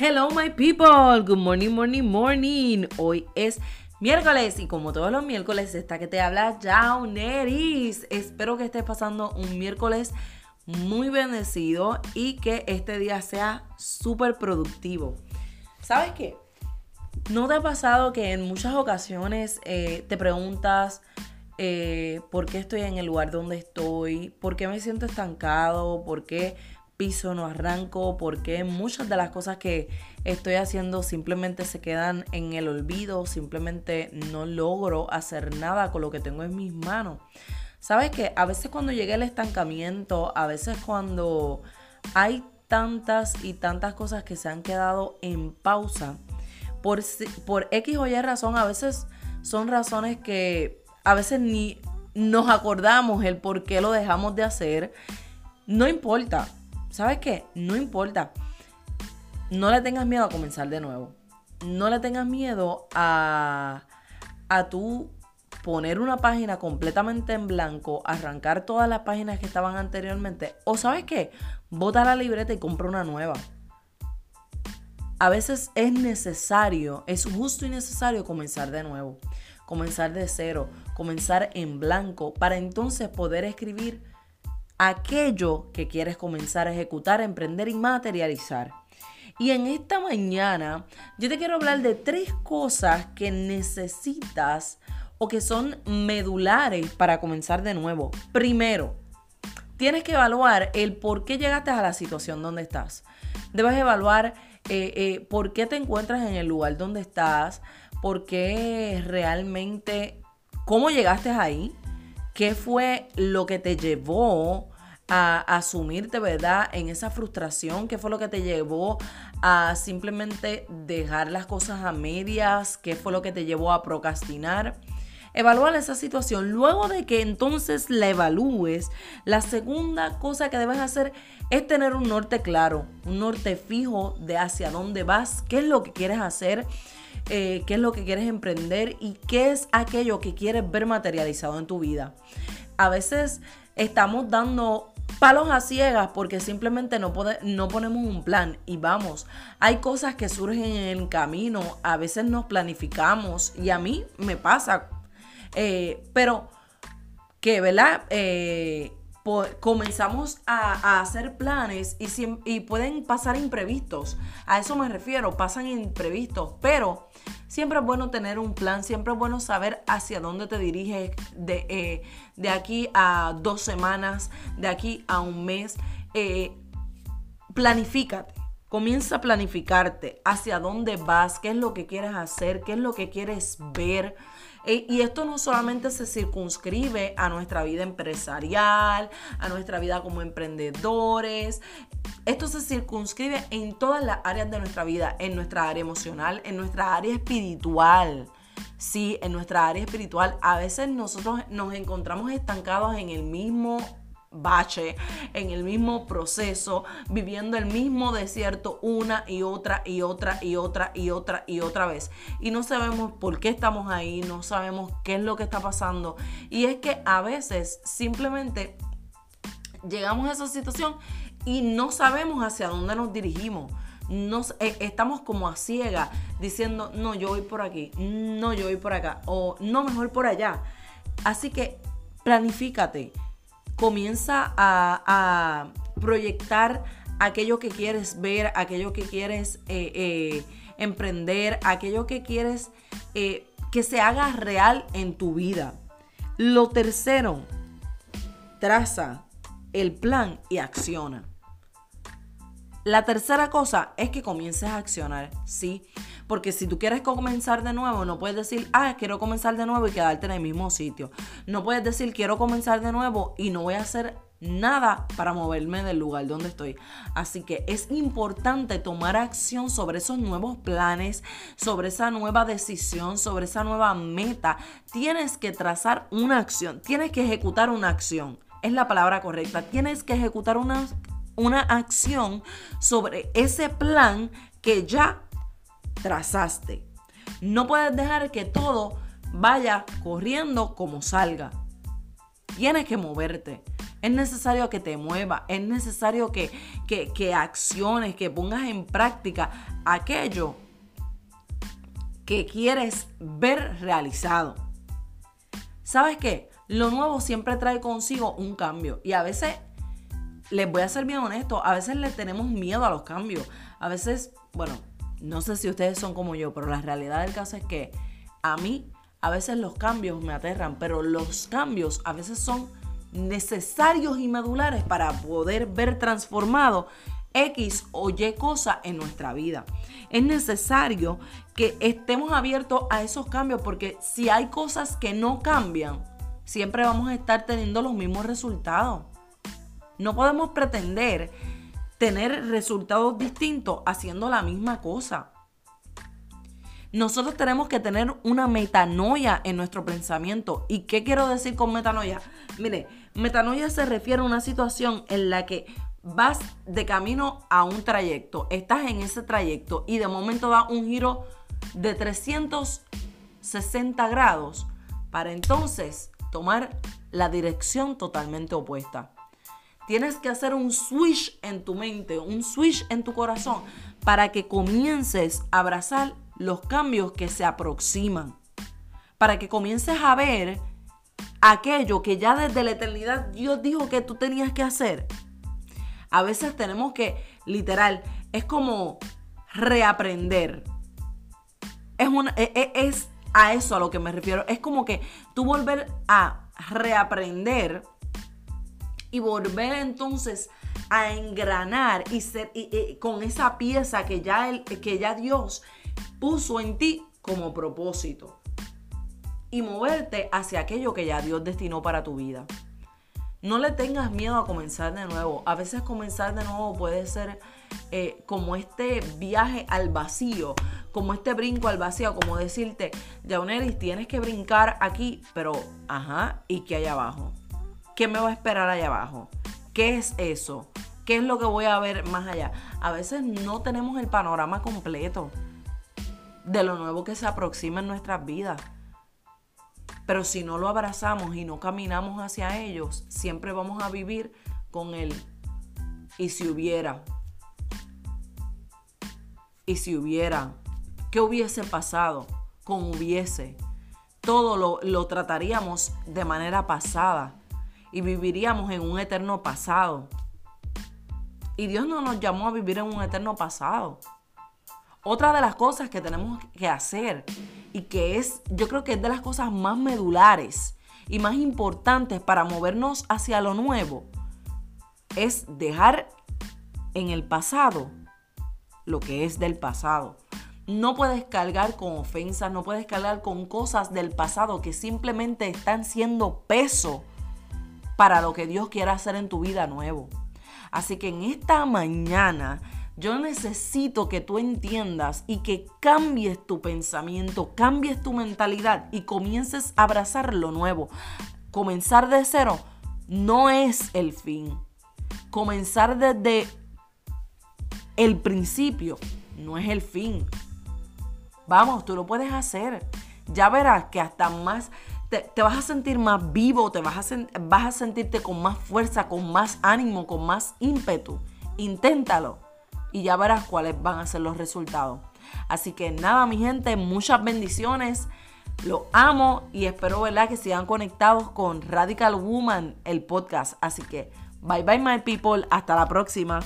Hello my people, good morning, morning, morning. Hoy es miércoles y como todos los miércoles está que te habla Jauneris. Espero que estés pasando un miércoles muy bendecido y que este día sea súper productivo. ¿Sabes qué? ¿No te ha pasado que en muchas ocasiones eh, te preguntas eh, por qué estoy en el lugar donde estoy? ¿Por qué me siento estancado? ¿Por qué piso, no arranco, porque muchas de las cosas que estoy haciendo simplemente se quedan en el olvido, simplemente no logro hacer nada con lo que tengo en mis manos. Sabes que a veces cuando llega el estancamiento, a veces cuando hay tantas y tantas cosas que se han quedado en pausa, por, por X o Y razón, a veces son razones que a veces ni nos acordamos el por qué lo dejamos de hacer. No importa, ¿sabes qué? No importa. No le tengas miedo a comenzar de nuevo. No le tengas miedo a, a tú poner una página completamente en blanco, arrancar todas las páginas que estaban anteriormente. O sabes qué? Bota la libreta y compra una nueva. A veces es necesario, es justo y necesario comenzar de nuevo. Comenzar de cero, comenzar en blanco, para entonces poder escribir aquello que quieres comenzar a ejecutar, emprender y materializar. Y en esta mañana yo te quiero hablar de tres cosas que necesitas o que son medulares para comenzar de nuevo. Primero, tienes que evaluar el por qué llegaste a la situación donde estás. Debes evaluar eh, eh, por qué te encuentras en el lugar donde estás, por qué realmente, cómo llegaste ahí, qué fue lo que te llevó a asumirte, ¿verdad? En esa frustración, qué fue lo que te llevó a simplemente dejar las cosas a medias, qué fue lo que te llevó a procrastinar. Evaluar esa situación. Luego de que entonces la evalúes, la segunda cosa que debes hacer es tener un norte claro, un norte fijo de hacia dónde vas, qué es lo que quieres hacer, eh, qué es lo que quieres emprender y qué es aquello que quieres ver materializado en tu vida. A veces estamos dando palos a ciegas porque simplemente no, no ponemos un plan y vamos. Hay cosas que surgen en el camino, a veces nos planificamos y a mí me pasa, eh, pero que, ¿verdad? Eh, comenzamos a, hacer planes y, pueden pasar imprevistos. A eso me refiero, pasan imprevistos, pero siempre es bueno tener un plan, siempre es bueno saber hacia dónde te diriges de, eh, de aquí a dos semanas, de aquí a un mes. Eh, planifícate. Comienza a planificarte hacia dónde vas, qué es lo que quieres hacer, qué es lo que quieres ver. E, y esto no solamente se circunscribe a nuestra vida empresarial, a nuestra vida como emprendedores. Esto se circunscribe en todas las áreas de nuestra vida, en nuestra área emocional, en nuestra área espiritual. Sí, en nuestra área espiritual a veces nosotros nos encontramos estancados en el mismo bache, en el mismo proceso, viviendo el mismo desierto una y otra y otra y otra y otra y otra vez. Y no sabemos por qué estamos ahí, no sabemos qué es lo que está pasando. Y es que a veces simplemente llegamos a esa situación y no sabemos hacia dónde nos dirigimos. Nos, eh, estamos como a ciega diciendo, no, yo voy por aquí, no, yo voy por acá, o no, mejor por allá. Así que planifícate comienza a, proyectar aquello que quieres ver, aquello que quieres eh, eh, emprender, aquello que quieres eh, que se haga real en tu vida. Lo tercero, traza el plan y acciona. La tercera cosa es que comiences a accionar, ¿sí? Porque si tú quieres comenzar de nuevo, no puedes decir, ah, quiero comenzar de nuevo y quedarte en el mismo sitio. No puedes decir, quiero comenzar de nuevo y no voy a hacer nada para moverme del lugar donde estoy. Así que es importante tomar acción sobre esos nuevos planes, sobre esa nueva decisión, sobre esa nueva meta. Tienes que trazar una acción, tienes que ejecutar una acción. Es la palabra correcta. Tienes que ejecutar una, una acción sobre ese plan que ya trazaste. No puedes dejar que todo vaya corriendo como salga. Tienes que moverte. Es necesario que te muevas, es necesario que, que, que acciones, que pongas en práctica aquello que quieres ver realizado. ¿Sabes qué? Lo nuevo siempre trae consigo un cambio y a veces, les voy a ser bien honesto, a veces le tenemos miedo a los cambios. A veces, bueno, no sé si ustedes son como yo, pero la realidad del caso es que a mí a veces los cambios me aterran, pero los cambios a veces son necesarios y medulares para poder ver transformado X o Y cosa en nuestra vida. Es necesario que estemos abiertos a esos cambios porque si hay cosas que no cambian, siempre vamos a estar teniendo los mismos resultados. No podemos pretender tener resultados distintos haciendo la misma cosa. Nosotros tenemos que tener una metanoia en nuestro pensamiento. ¿Y qué quiero decir con metanoia? Mire, metanoia se refiere a una situación en la que vas de camino a un trayecto, estás en ese trayecto y de momento da un giro de 360 grados para entonces tomar la dirección totalmente opuesta. Tienes que hacer un switch en tu mente, un switch en tu corazón para que comiences a abrazar los cambios que se aproximan. Para que comiences a ver aquello que ya desde la eternidad Dios dijo que tú tenías que hacer a veces tenemos que, literal, es como reaprender. Es, e, e, es a eso a lo que me refiero. Es como que tú volver a reaprender y volver entonces a engranar y ser con esa pieza que ya, que ya Dios puso en ti como propósito y moverte hacia aquello que ya Dios destinó para tu vida. No le tengas miedo a comenzar de nuevo. A veces comenzar de nuevo puede ser eh, como este viaje al vacío, como este brinco al vacío, como decirte, Jauneris, tienes que brincar aquí, pero, ajá, ¿y qué hay abajo? ¿Qué me va a esperar allá abajo? ¿Qué es eso? ¿Qué es lo que voy a ver más allá? A veces no tenemos el panorama completo de lo nuevo que se aproxima en nuestras vidas. Pero si no lo abrazamos y no caminamos hacia ellos, siempre vamos a vivir con él. Y si hubiera, y si hubiera, ¿qué hubiese pasado con hubiese? Todo lo, lo trataríamos de manera pasada y viviríamos en un eterno pasado. Y Dios no nos llamó a vivir en un eterno pasado. Otra de las cosas que tenemos que hacer y que es, yo creo que es de las cosas más medulares y más importantes para movernos hacia lo nuevo, es dejar en el pasado lo que es del pasado. No puedes cargar con ofensas, no puedes cargar con cosas del pasado que simplemente están siendo peso para lo que Dios quiera hacer en tu vida nuevo. Así que en esta mañana yo necesito que tú entiendas y que cambies tu pensamiento, cambies tu mentalidad y comiences a abrazar lo nuevo. Comenzar de cero no es el fin. Comenzar desde el principio no es el fin. Vamos, tú lo puedes hacer. Ya verás que hasta más te, vas a sentir más vivo, te vas a, vas a sentirte con más fuerza, con más ánimo, con más ímpetu. Inténtalo y ya verás cuáles van a ser los resultados. Así que nada, mi gente, muchas bendiciones. Lo amo y espero ¿verdad? que sigan conectados con Radical Woman, el podcast. Así que bye bye, my people. Hasta la próxima.